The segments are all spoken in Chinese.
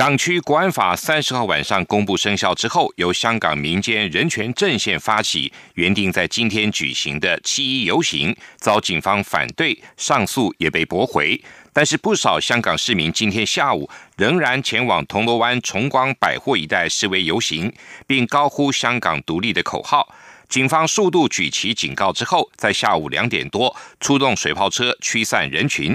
港区国安法三十号晚上公布生效之后，由香港民间人权阵线发起，原定在今天举行的七一游行，遭警方反对，上诉也被驳回。但是不少香港市民今天下午仍然前往铜锣湾崇光百货一带示威游行，并高呼“香港独立”的口号。警方数度举旗警告之后，在下午两点多出动水炮车驱散人群。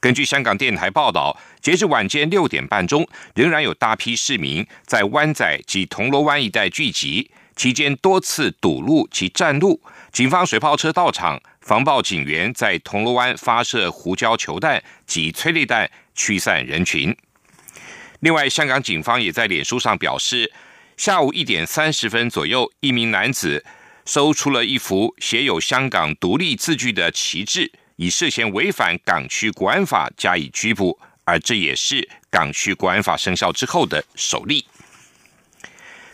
根据香港电台报道，截至晚间六点半钟，仍然有大批市民在湾仔及铜锣湾一带聚集，期间多次堵路及占路，警方水炮车到场，防暴警员在铜锣湾发射胡椒球弹及催泪弹驱散人群。另外，香港警方也在脸书上表示，下午一点三十分左右，一名男子搜出了一幅写有“香港独立”字句的旗帜。以涉嫌违反港区国安法加以拘捕，而这也是港区国安法生效之后的首例。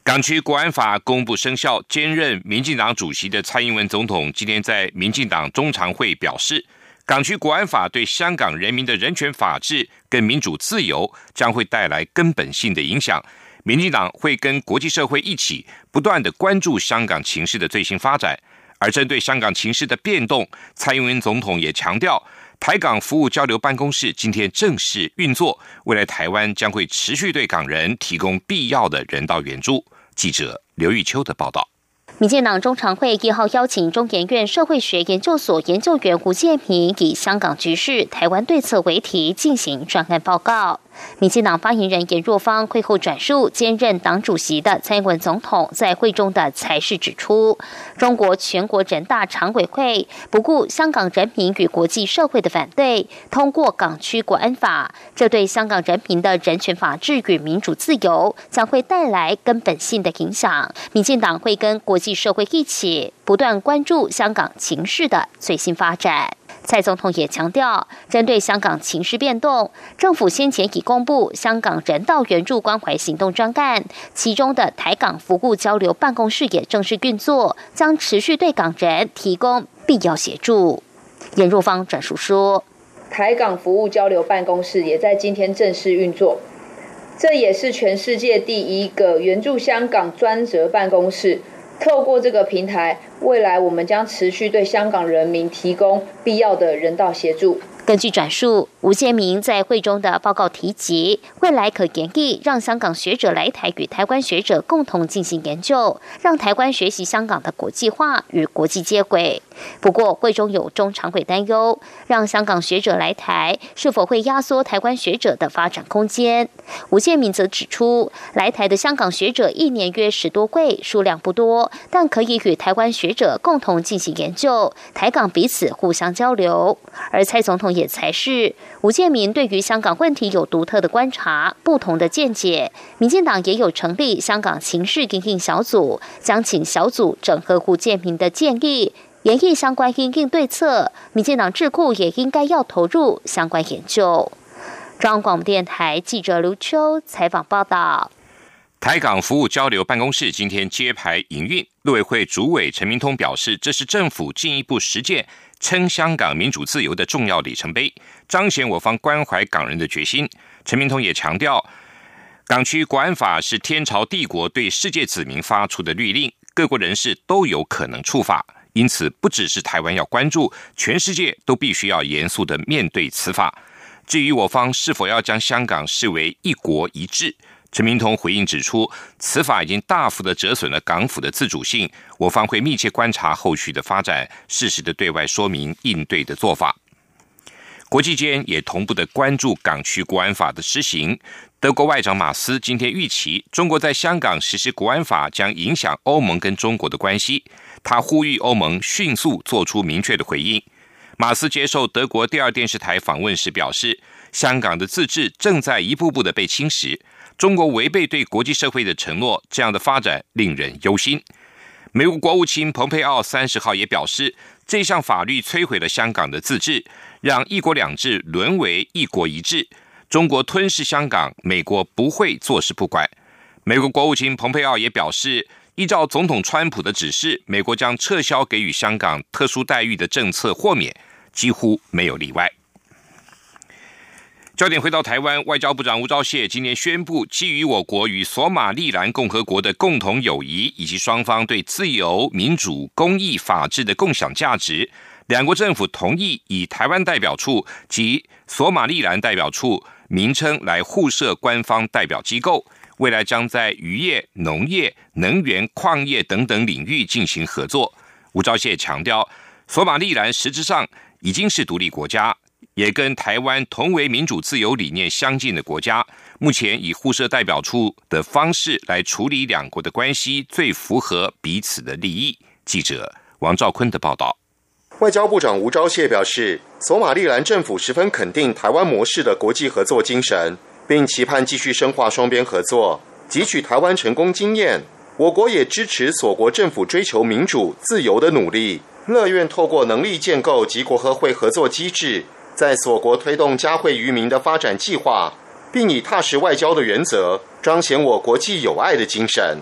港区国安法公布生效，兼任民进党主席的蔡英文总统今天在民进党中常会表示，港区国安法对香港人民的人权、法治跟民主自由将会带来根本性的影响。民进党会跟国际社会一起，不断的关注香港情势的最新发展。而针对香港情势的变动，蔡英文总统也强调，台港服务交流办公室今天正式运作，未来台湾将会持续对港人提供必要的人道援助。记者刘玉秋的报道。民进党中常会一号邀请中研院社会学研究所研究员胡建平以“香港局势、台湾对策”为题进行专案报告。民进党发言人严若芳会后转述，兼任党主席的蔡英文总统在会中的才是指出，中国全国人大常委会不顾香港人民与国际社会的反对，通过港区国安法，这对香港人民的人权、法治与民主自由将会带来根本性的影响。民进党会跟国际社会一起，不断关注香港情势的最新发展。蔡总统也强调，针对香港情势变动，政府先前已公布香港人道援助关怀行动专案，其中的台港服务交流办公室也正式运作，将持续对港人提供必要协助。严若芳转述说，台港服务交流办公室也在今天正式运作，这也是全世界第一个援助香港专责办公室。透过这个平台，未来我们将持续对香港人民提供必要的人道协助。根据转述，吴建明在会中的报告提及，未来可研议让香港学者来台与台湾学者共同进行研究，让台湾学习香港的国际化与国际接轨。不过，会中有中常委担忧，让香港学者来台是否会压缩台湾学者的发展空间？吴建明则指出，来台的香港学者一年约十多位，数量不多，但可以与台湾学者共同进行研究，台港彼此互相交流。而蔡总统也才是吴建民对于香港问题有独特的观察、不同的见解。民进党也有成立香港情势应应小组，将请小组整合吴建民的建议，研议相关应应对策。民进党智库也应该要投入相关研究。中央广播电台记者刘秋采访报道。台港服务交流办公室今天揭牌营运，陆委会主委陈明通表示，这是政府进一步实践。称香港民主自由的重要里程碑，彰显我方关怀港人的决心。陈明通也强调，港区国安法是天朝帝国对世界子民发出的律令，各国人士都有可能触法，因此不只是台湾要关注，全世界都必须要严肃的面对此法。至于我方是否要将香港视为一国一制？陈明通回应指出，此法已经大幅的折损了港府的自主性，我方会密切观察后续的发展，适时的对外说明应对的做法。国际间也同步的关注港区国安法的施行。德国外长马斯今天预期，中国在香港实施国安法将影响欧盟跟中国的关系，他呼吁欧盟迅速做出明确的回应。马斯接受德国第二电视台访问时表示，香港的自治正在一步步的被侵蚀。中国违背对国际社会的承诺，这样的发展令人忧心。美国国务卿蓬佩奥三十号也表示，这项法律摧毁了香港的自治，让一国两制沦为一国一制。中国吞噬香港，美国不会坐视不管。美国国务卿蓬佩奥也表示，依照总统川普的指示，美国将撤销给予香港特殊待遇的政策豁免，几乎没有例外。焦点回到台湾，外交部长吴钊燮今年宣布，基于我国与索马利兰共和国的共同友谊，以及双方对自由、民主、公益、法治的共享价值，两国政府同意以台湾代表处及索马利兰代表处名称来互设官方代表机构，未来将在渔业、农业、能源、矿业等等领域进行合作。吴钊燮强调，索马利兰实质上已经是独立国家。也跟台湾同为民主自由理念相近的国家，目前以互设代表处的方式来处理两国的关系，最符合彼此的利益。记者王兆坤的报道。外交部长吴钊燮表示，索马利兰政府十分肯定台湾模式的国际合作精神，并期盼继续深化双边合作，汲取台湾成功经验。我国也支持索国政府追求民主自由的努力，乐愿透过能力建构及国合会合作机制。在所国推动嘉惠渔民的发展计划，并以踏实外交的原则彰显我国际友爱的精神。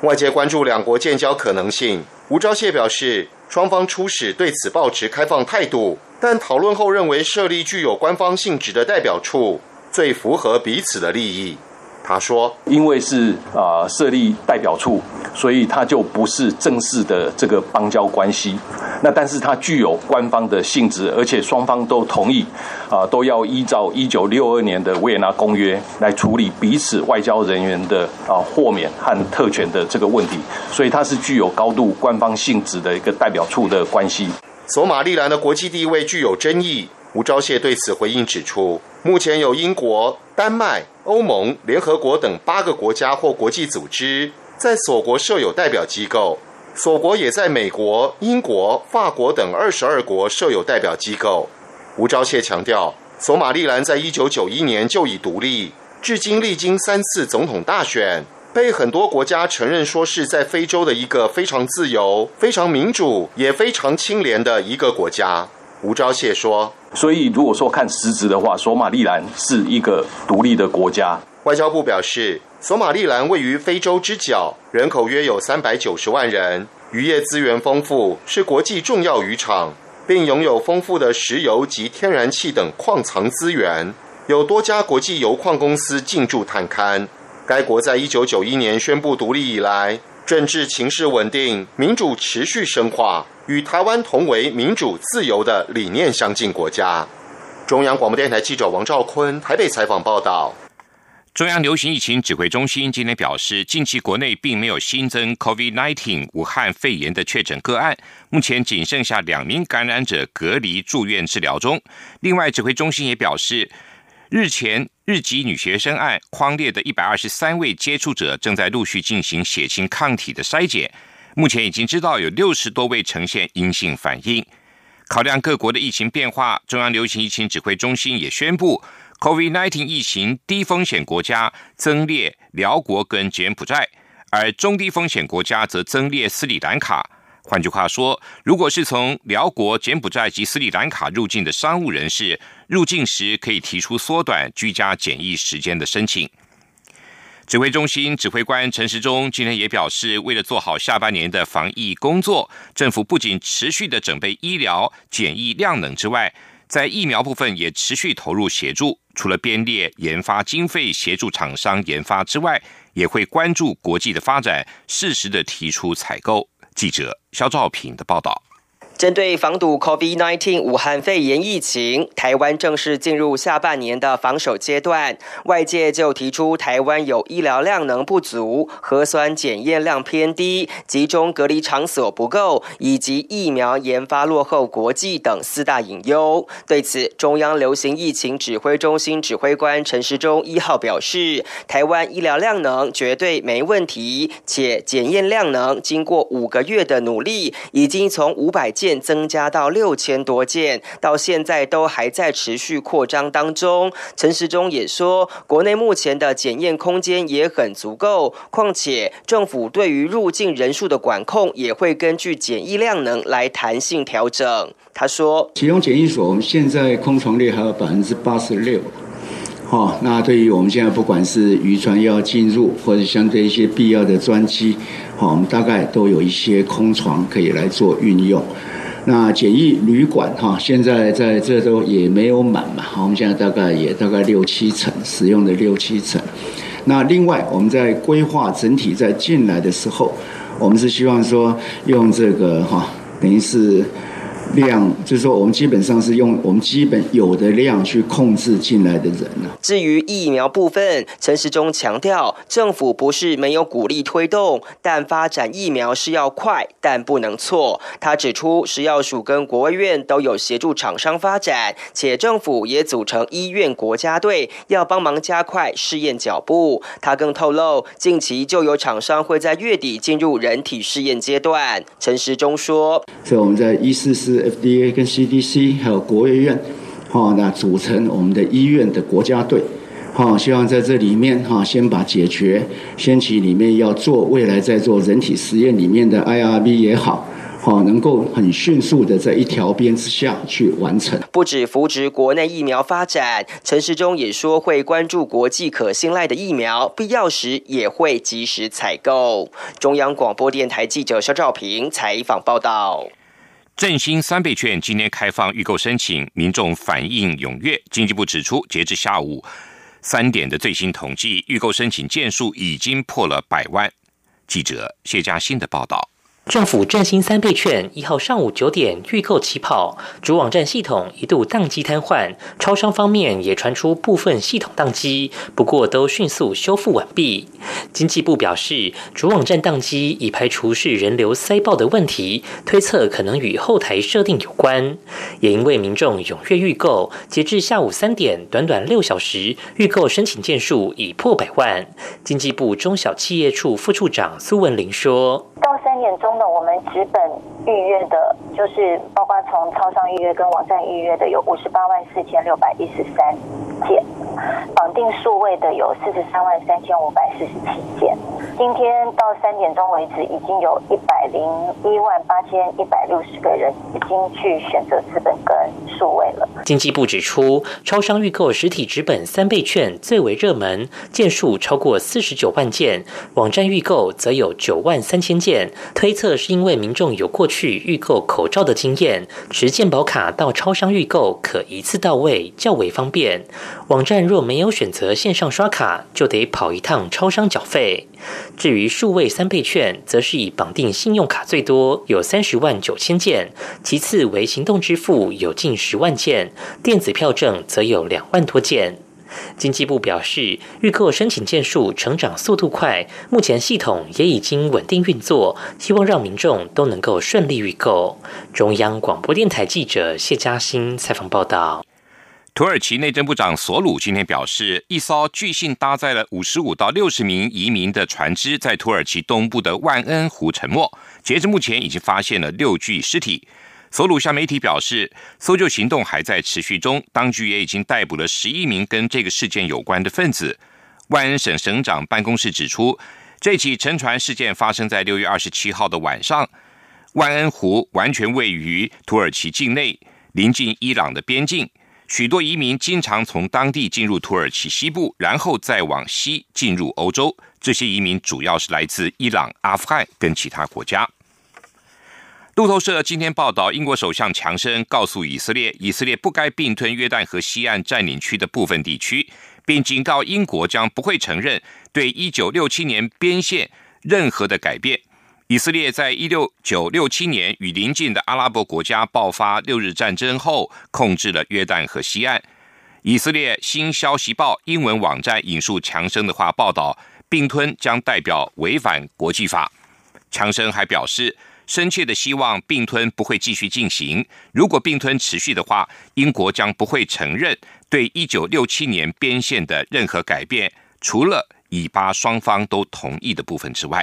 外界关注两国建交可能性，吴钊燮表示，双方初始对此保持开放态度，但讨论后认为设立具有官方性质的代表处最符合彼此的利益。他说：“因为是啊设立代表处，所以它就不是正式的这个邦交关系。那但是它具有官方的性质，而且双方都同意啊，都要依照一九六二年的维也纳公约来处理彼此外交人员的啊豁免和特权的这个问题。所以它是具有高度官方性质的一个代表处的关系。索马利兰的国际地位具有争议。吴钊燮对此回应指出，目前有英国、丹麦。”欧盟、联合国等八个国家或国际组织在锁国设有代表机构，锁国也在美国、英国、法国等二十二国设有代表机构。吴钊燮强调，索马利兰在一九九一年就已独立，至今历经三次总统大选，被很多国家承认说是在非洲的一个非常自由、非常民主、也非常清廉的一个国家。吴钊燮说：“所以，如果说看实质的话，索马利兰是一个独立的国家。”外交部表示，索马利兰位于非洲之角，人口约有三百九十万人，渔业资源丰富，是国际重要渔场，并拥有丰富的石油及天然气等矿藏资源，有多家国际油矿公司进驻探勘。该国在一九九一年宣布独立以来，政治情势稳定，民主持续深化。与台湾同为民主自由的理念相近国家。中央广播电台记者王兆坤台北采访报道。中央流行疫情指挥中心今天表示，近期国内并没有新增 COVID-19 武汉肺炎的确诊个案，目前仅剩下两名感染者隔离住院治疗中。另外，指挥中心也表示，日前日籍女学生案框列的一百二十三位接触者正在陆续进行血清抗体的筛检。目前已经知道有六十多位呈现阴性反应。考量各国的疫情变化，中央流行疫情指挥中心也宣布，COVID-19 疫情低风险国家增列辽国跟柬埔寨，而中低风险国家则增列斯里兰卡。换句话说，如果是从辽国、柬埔寨及斯里兰卡入境的商务人士，入境时可以提出缩短居家检疫时间的申请。指挥中心指挥官陈时中今天也表示，为了做好下半年的防疫工作，政府不仅持续的准备医疗检疫量能之外，在疫苗部分也持续投入协助。除了编列研发经费协助厂商研发之外，也会关注国际的发展，适时的提出采购。记者肖兆平的报道。针对防堵 COVID-19 武汉肺炎疫情，台湾正式进入下半年的防守阶段。外界就提出台湾有医疗量能不足、核酸检验量偏低、集中隔离场所不够，以及疫苗研发落后国际等四大隐忧。对此，中央流行疫情指挥中心指挥官陈时中一号表示，台湾医疗量能绝对没问题，且检验量能经过五个月的努力，已经从五百件。增加到六千多件，到现在都还在持续扩张当中。陈时中也说，国内目前的检验空间也很足够，况且政府对于入境人数的管控也会根据检疫量能来弹性调整。他说，其中检疫所我们现在空床率还有百分之八十六。好，那对于我们现在不管是渔船要进入，或者相对一些必要的专机，好，我们大概都有一些空床可以来做运用。那简易旅馆哈，现在在这都也没有满嘛，我们现在大概也大概六七成使用的六七成。那另外我们在规划整体在进来的时候，我们是希望说用这个哈，等于是。量就是说，我们基本上是用我们基本有的量去控制进来的人呢。至于疫苗部分，陈时中强调，政府不是没有鼓励推动，但发展疫苗是要快，但不能错。他指出，食药署跟国卫院都有协助厂商发展，且政府也组成医院国家队，要帮忙加快试验脚步。他更透露，近期就有厂商会在月底进入人体试验阶段。陈时中说：“所以我们在一四四。” FDA 跟 CDC 还有国卫院，哈，那组成我们的医院的国家队，哈，希望在这里面哈，先把解决先期里面要做未来在做人体实验里面的 IRB 也好，好，能够很迅速的在一条边之下去完成。不止扶植国内疫苗发展，陈时中也说会关注国际可信赖的疫苗，必要时也会及时采购。中央广播电台记者肖兆平采访报道。振兴三倍券今天开放预购申请，民众反应踊跃。经济部指出，截至下午三点的最新统计，预购申请件数已经破了百万。记者谢佳欣的报道。政府振兴三倍券一号上午九点预购起跑，主网站系统一度宕机瘫痪，超商方面也传出部分系统宕机，不过都迅速修复完毕。经济部表示，主网站宕机已排除是人流塞爆的问题，推测可能与后台设定有关。也因为民众踊跃预购，截至下午三点，短短六小时，预购申请件数已破百万。经济部中小企业处副处长苏文玲说。到三点钟呢，我们直本预约的，就是包括从超商预约跟网站预约的，有五十八万四千六百一十三件，绑定数位的有四十三万三千五百四十七件。今天到三点钟为止，已经有一百零一万八千一百六十个人已经去选择资本跟数位了。经济部指出，超商预购实体纸本三倍券最为热门，件数超过四十九万件；网站预购则有九万三千件。推测是因为民众有过去预购口罩的经验，持健保卡到超商预购可一次到位，较为方便。网站若没有选择线上刷卡，就得跑一趟超商缴费。至于数位三倍券，则是以绑定信用卡最多，有三十万九千件；其次为行动支付，有近十万件；电子票证则有两万多件。经济部表示，预购申请件数成长速度快，目前系统也已经稳定运作，希望让民众都能够顺利预购。中央广播电台记者谢嘉欣采访报道。土耳其内政部长索鲁今天表示，一艘据信搭载了五十五到六十名移民的船只在土耳其东部的万恩湖沉没。截至目前，已经发现了六具尸体。索鲁向媒体表示，搜救行动还在持续中，当局也已经逮捕了十一名跟这个事件有关的分子。万恩省省长办公室指出，这起沉船事件发生在六月二十七号的晚上。万恩湖完全位于土耳其境内，临近伊朗的边境。许多移民经常从当地进入土耳其西部，然后再往西进入欧洲。这些移民主要是来自伊朗、阿富汗跟其他国家。路透社今天报道，英国首相强生告诉以色列，以色列不该并吞约旦河西岸占领区的部分地区，并警告英国将不会承认对一九六七年边线任何的改变。以色列在一六九六七年与邻近的阿拉伯国家爆发六日战争后，控制了约旦河西岸。以色列《新消息报》英文网站引述强生的话报道，并吞将代表违反国际法。强生还表示，深切的希望并吞不会继续进行。如果并吞持续的话，英国将不会承认对一九六七年边线的任何改变，除了以巴双方都同意的部分之外。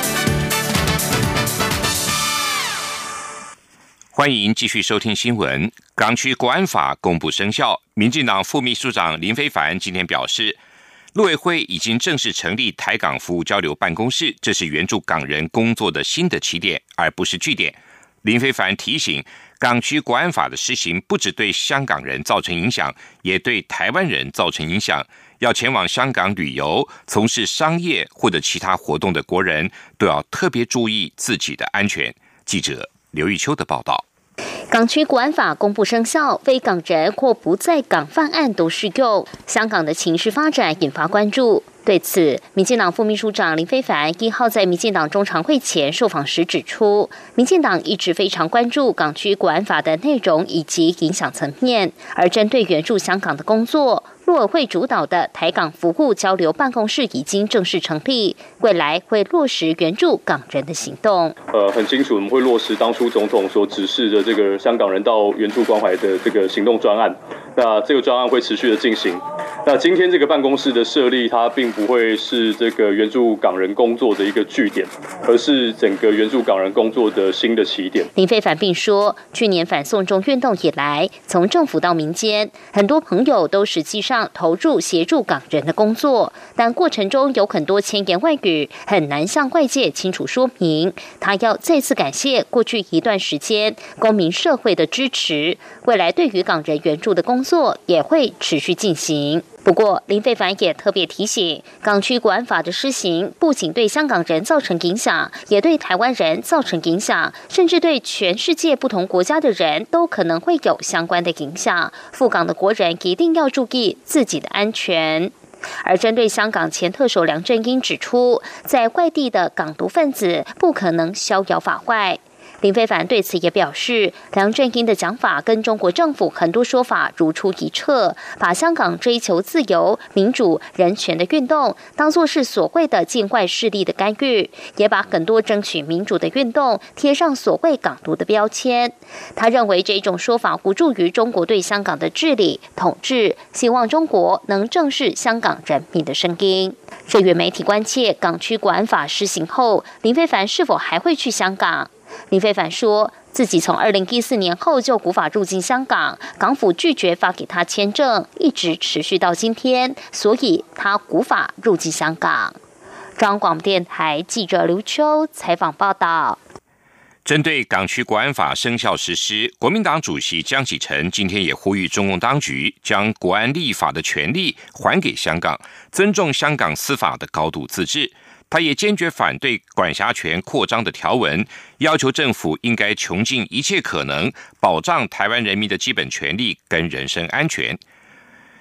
欢迎继续收听新闻。港区国安法公布生效，民进党副秘书长林非凡今天表示，陆委会已经正式成立台港服务交流办公室，这是援助港人工作的新的起点，而不是据点。林非凡提醒。港区国安法的施行，不只对香港人造成影响，也对台湾人造成影响。要前往香港旅游、从事商业或者其他活动的国人，都要特别注意自己的安全。记者刘玉秋的报道。港区国安法公布生效，非港人或不在港犯案都适用。香港的情势发展引发关注。对此，民进党副秘书长林非凡一号在民进党中常会前受访时指出，民进党一直非常关注港区国安法的内容以及影响层面，而针对援助香港的工作。陆委会主导的台港服务交流办公室已经正式成立，未来会落实援助港人的行动。呃，很清楚，我们会落实当初总统所指示的这个香港人到援助关怀的这个行动专案。那这个专案会持续的进行。那今天这个办公室的设立，它并不会是这个援助港人工作的一个据点，而是整个援助港人工作的新的起点。林非凡并说，去年反送中运动以来，从政府到民间，很多朋友都实际上。投入协助港人的工作，但过程中有很多千言万语，很难向外界清楚说明。他要再次感谢过去一段时间公民社会的支持，未来对于港人援助的工作也会持续进行。不过，林非凡也特别提醒，港区国安法的施行不仅对香港人造成影响，也对台湾人造成影响，甚至对全世界不同国家的人都可能会有相关的影响。赴港的国人一定要注意自己的安全。而针对香港前特首梁振英指出，在外地的港独分子不可能逍遥法外。林非凡对此也表示，梁振英的讲法跟中国政府很多说法如出一辙，把香港追求自由、民主、人权的运动当作是所谓的境外势力的干预，也把很多争取民主的运动贴上所谓港独的标签。他认为这种说法无助于中国对香港的治理统治，希望中国能正视香港人民的声音。这与媒体关切港区管法施行后，林非凡是否还会去香港？林非凡说自己从二零一四年后就古法入境香港，港府拒绝发给他签证，一直持续到今天，所以他古法入境香港。中央广播电台记者刘秋采访报道。针对港区国安法生效实施，国民党主席江启臣今天也呼吁中共当局将国安立法的权利还给香港，尊重香港司法的高度自治。他也坚决反对管辖权扩张的条文，要求政府应该穷尽一切可能保障台湾人民的基本权利跟人身安全。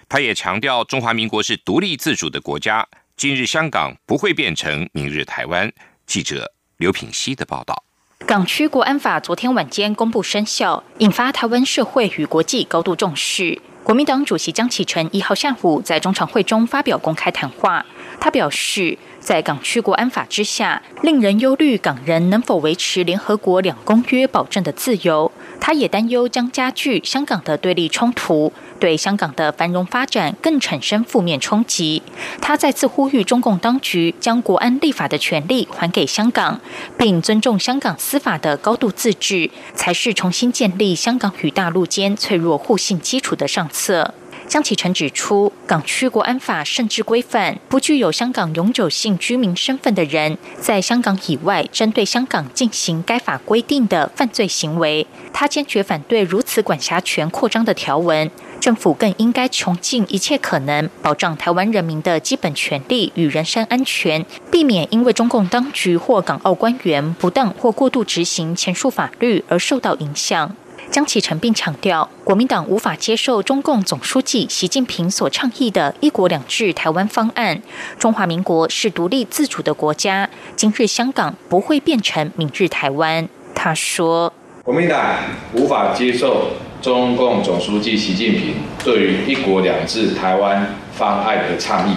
他也强调，中华民国是独立自主的国家，今日香港不会变成明日台湾。记者刘品希的报道。港区国安法昨天晚间公布生效，引发台湾社会与国际高度重视。国民党主席江启臣一号下午在中常会中发表公开谈话，他表示。在港区国安法之下，令人忧虑港人能否维持联合国两公约保证的自由。他也担忧将加剧香港的对立冲突，对香港的繁荣发展更产生负面冲击。他再次呼吁中共当局将国安立法的权利还给香港，并尊重香港司法的高度自治，才是重新建立香港与大陆间脆弱互信基础的上策。江启臣指出，港区国安法甚至规范，不具有香港永久性居民身份的人，在香港以外针对香港进行该法规定的犯罪行为。他坚决反对如此管辖权扩张的条文，政府更应该穷尽一切可能保障台湾人民的基本权利与人身安全，避免因为中共当局或港澳官员不当或过度执行前述法律而受到影响。江启臣并强调，国民党无法接受中共总书记习近平所倡议的一国两制台湾方案。中华民国是独立自主的国家，今日香港不会变成明日台湾。他说，国民党无法接受中共总书记习近平对于一国两制台湾方案的倡议，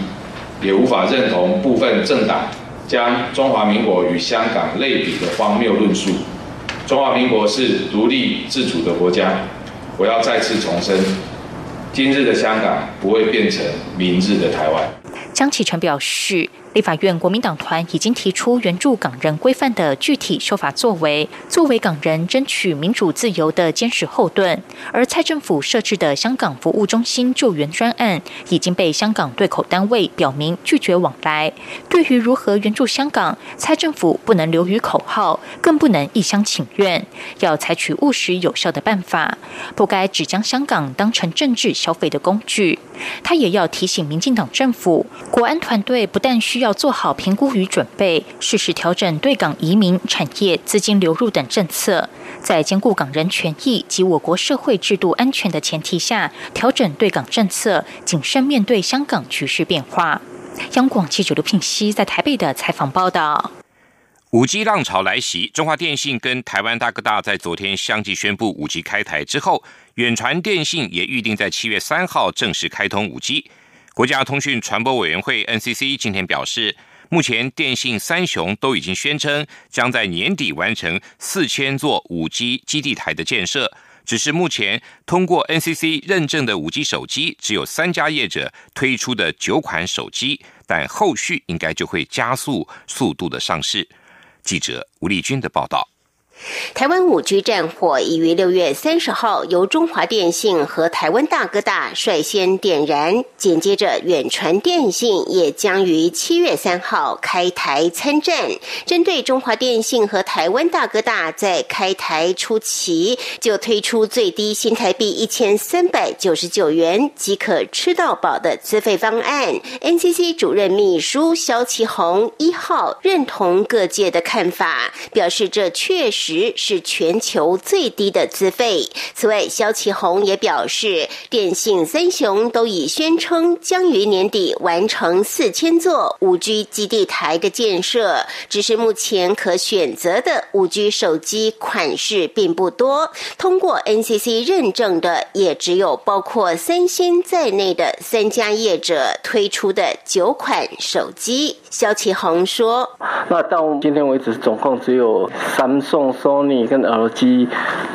也无法认同部分政党将中华民国与香港类比的荒谬论述。中华民国是独立自主的国家，我要再次重申，今日的香港不会变成明日的台湾。江启臣表示。立法院国民党团已经提出援助港人规范的具体修法作为，作为港人争取民主自由的坚实后盾。而蔡政府设置的香港服务中心救援专案，已经被香港对口单位表明拒绝往来。对于如何援助香港，蔡政府不能流于口号，更不能一厢情愿，要采取务实有效的办法，不该只将香港当成政治消费的工具。他也要提醒民进党政府，国安团队不但需要做好评估与准备，适时调整对港移民、产业、资金流入等政策，在兼顾港人权益及我国社会制度安全的前提下，调整对港政策，谨慎面对香港局势变化。央广记者刘聘熙在台北的采访报道。五 G 浪潮来袭，中华电信跟台湾大哥大在昨天相继宣布五 G 开台之后，远传电信也预定在七月三号正式开通五 G。国家通讯传播委员会 NCC 今天表示，目前电信三雄都已经宣称将在年底完成四千座五 G 基地台的建设，只是目前通过 NCC 认证的五 G 手机只有三家业者推出的九款手机，但后续应该就会加速速度的上市。记者吴丽君的报道。台湾五 G 战火已于六月三十号由中华电信和台湾大哥大率先点燃，紧接着远传电信也将于七月三号开台参战。针对中华电信和台湾大哥大在开台初期就推出最低新台币一千三百九十九元即可吃到饱的资费方案，NCC 主任秘书肖其宏一号认同各界的看法，表示这确实。是全球最低的资费。此外，肖其宏也表示，电信三雄都已宣称将于年底完成四千座五 G 基地台的建设，只是目前可选择的五 G 手机款式并不多，通过 NCC 认证的也只有包括三星在内的三家业者推出的九款手机。肖其宏说：“那到今天为止，总共只有三送。” Sony 跟 LG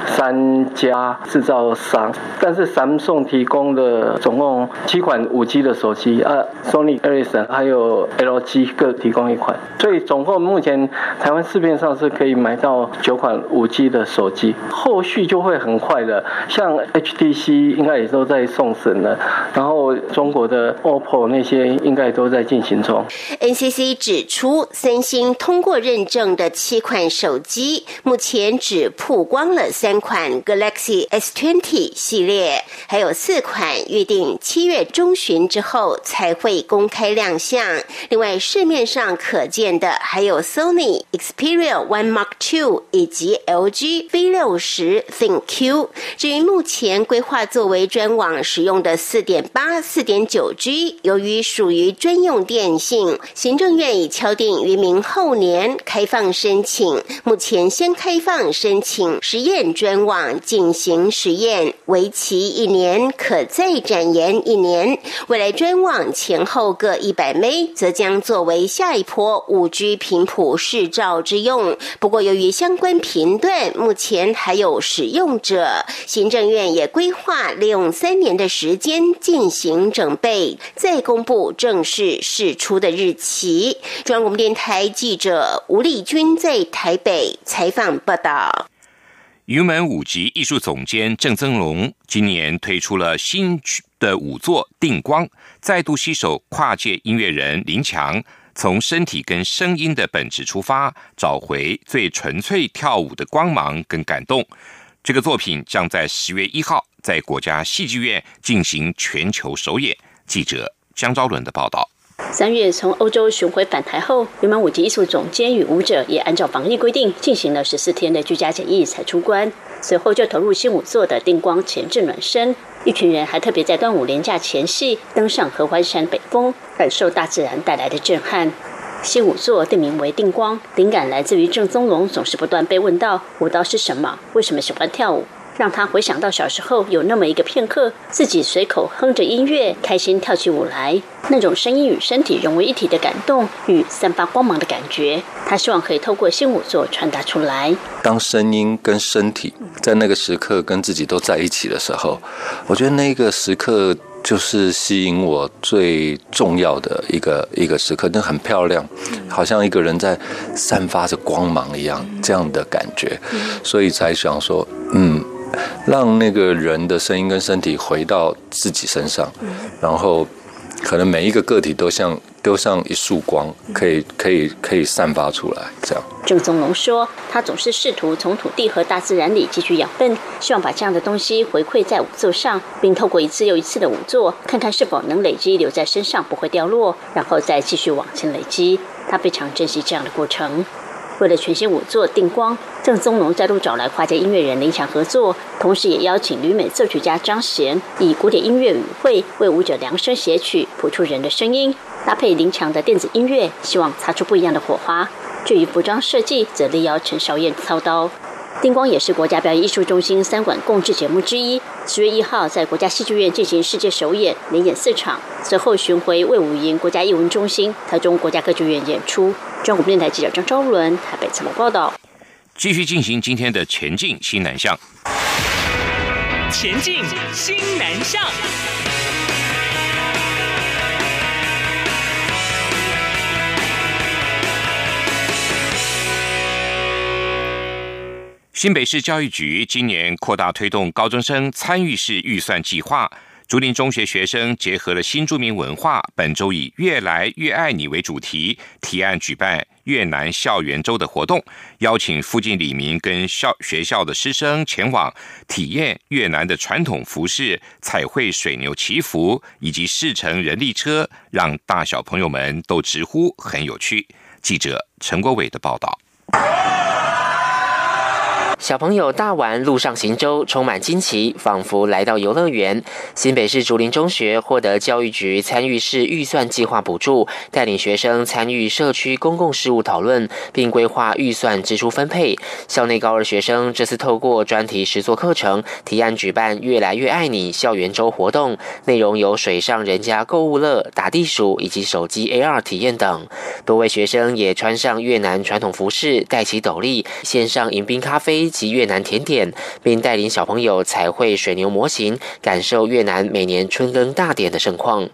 三家制造商，但是 Samsung 提供的总共七款五 G 的手机，啊，Sony Ericsson 还有 LG 各提供一款，所以总共目前台湾市面上是可以买到九款五 G 的手机，后续就会很快的，像 HTC 应该也都在送审了，然后中国的 OPPO 那些应该都在进行中。NCC 指出，三星通过认证的七款手机。目前只曝光了三款 Galaxy S20 系列，还有四款预定七月中旬之后才会公开亮相。另外，市面上可见的还有 Sony Xperia One Mark Two 以及 LG V 六十 ThinQ。至于目前规划作为专网使用的四点八、四点九 G，由于属于专用电信，行政院已敲定于明后年开放申请。目前先。开放申请实验专网进行实验，为期一年，可再展延一年。未来专网前后各一百 m 则将作为下一波五 G 频谱试照之用。不过，由于相关频段目前还有使用者，行政院也规划利用三年的时间进行准备，再公布正式试出的日期。中央广播电台记者吴丽君在台北采访。报道：云门舞集艺术总监郑增龙今年推出了新的舞作《定光》，再度携手跨界音乐人林强，从身体跟声音的本质出发，找回最纯粹跳舞的光芒跟感动。这个作品将在十月一号在国家戏剧院进行全球首演。记者江昭伦的报道。三月从欧洲巡回返台后，云门舞集艺术总监与舞者也按照防疫规定进行了十四天的居家检疫才出关。随后就投入新舞作的定光前置暖身。一群人还特别在端午连假前夕登上合欢山北峰，感受大自然带来的震撼。新舞作定名为定光，灵感来自于郑宗龙总是不断被问到舞蹈是什么，为什么喜欢跳舞。让他回想到小时候有那么一个片刻，自己随口哼着音乐，开心跳起舞来，那种声音与身体融为一体的感动与散发光芒的感觉，他希望可以透过新舞作传达出来。当声音跟身体在那个时刻跟自己都在一起的时候，我觉得那个时刻就是吸引我最重要的一个一个时刻，那很漂亮，好像一个人在散发着光芒一样，这样的感觉，所以才想说，嗯。让那个人的声音跟身体回到自己身上，然后可能每一个个体都像丢上一束光，可以可以可以散发出来。这样，郑宗龙说，他总是试图从土地和大自然里汲取养分，希望把这样的东西回馈在舞座上，并透过一次又一次的舞座，看看是否能累积留在身上，不会掉落，然后再继续往前累积。他非常珍惜这样的过程。为了全新舞作《定光》，郑宗龙再度找来跨界音乐人林强合作，同时也邀请旅美作曲家张贤以古典音乐语汇为舞者量身写曲，谱出人的声音，搭配林强的电子音乐，希望擦出不一样的火花。至于服装设计，则力邀陈少燕操刀。定光也是国家表演艺术中心三馆共制节目之一。十月一号在国家戏剧院进行世界首演，连演四场，随后巡回魏武营国家艺文中心、台中国家歌剧院演出。中国电台记者张昭伦台北采访报道。继续进行今天的前进新南向。前进新南向。新北市教育局今年扩大推动高中生参与式预算计划，竹林中学学生结合了新住民文化，本周以“越来越爱你”为主题，提案举办越南校园周的活动，邀请附近里民跟校学校的师生前往体验越南的传统服饰、彩绘水牛祈福以及试乘人力车，让大小朋友们都直呼很有趣。记者陈国伟的报道。小朋友大玩路上行舟，充满惊奇，仿佛来到游乐园。新北市竹林中学获得教育局参与式预算计划补助，带领学生参与社区公共事务讨论，并规划预算支出分配。校内高二学生这次透过专题实作课程，提案举办“越来越爱你”校园周活动，内容有水上人家购物乐、打地鼠以及手机 AR 体验等。多位学生也穿上越南传统服饰，戴起斗笠，献上迎宾咖啡。及越南甜点，并带领小朋友彩绘水牛模型，感受越南每年春耕大典的盛况。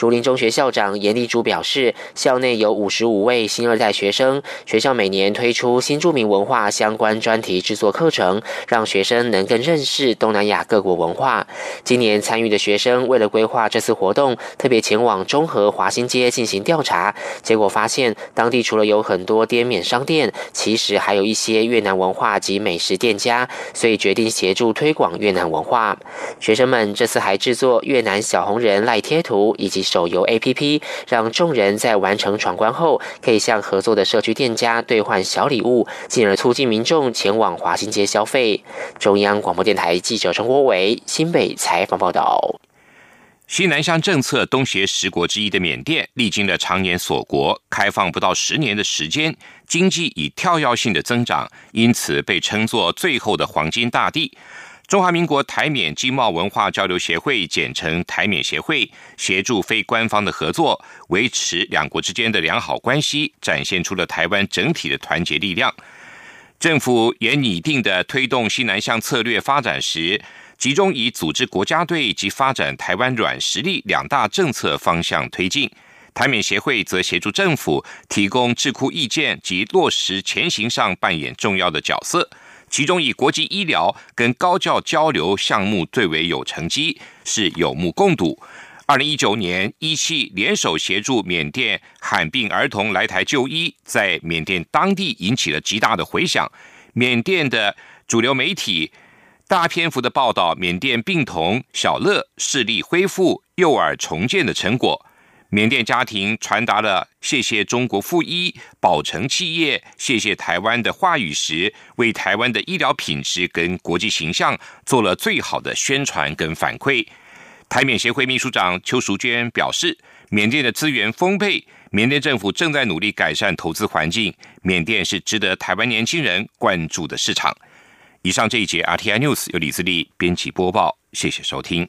竹林中学校长严立珠表示，校内有五十五位新二代学生，学校每年推出新著名文化相关专题制作课程，让学生能更认识东南亚各国文化。今年参与的学生为了规划这次活动，特别前往中和华新街进行调查，结果发现当地除了有很多滇缅商店，其实还有一些越南文化及美食店家，所以决定协助推广越南文化。学生们这次还制作越南小红人赖贴图以及。手游 APP 让众人在完成闯关后，可以向合作的社区店家兑换小礼物，进而促进民众前往华新街消费。中央广播电台记者陈国伟新北采访报道。西南向政策东协十国之一的缅甸，历经了常年锁国、开放不到十年的时间，经济以跳跃性的增长，因此被称作最后的黄金大地。中华民国台缅经贸文化交流协会（简称台缅协会）协助非官方的合作，维持两国之间的良好关系，展现出了台湾整体的团结力量。政府也拟定的推动西南向策略发展时，集中以组织国家队及发展台湾软实力两大政策方向推进。台缅协会则协助政府提供智库意见及落实前行上扮演重要的角色。其中以国际医疗跟高教交流项目最为有成绩，是有目共睹。二零一九年，一汽联手协助缅甸罕病儿童来台就医，在缅甸当地引起了极大的回响。缅甸的主流媒体大篇幅的报道缅甸病童小乐视力恢复、右耳重建的成果。缅甸家庭传达了谢谢中国富医、宝成企业、谢谢台湾的话语时，为台湾的医疗品质跟国际形象做了最好的宣传跟反馈。台缅协会秘书长邱淑娟表示，缅甸的资源丰沛，缅甸政府正在努力改善投资环境，缅甸是值得台湾年轻人关注的市场。以上这一节 RTI News 由李自力编辑播报，谢谢收听。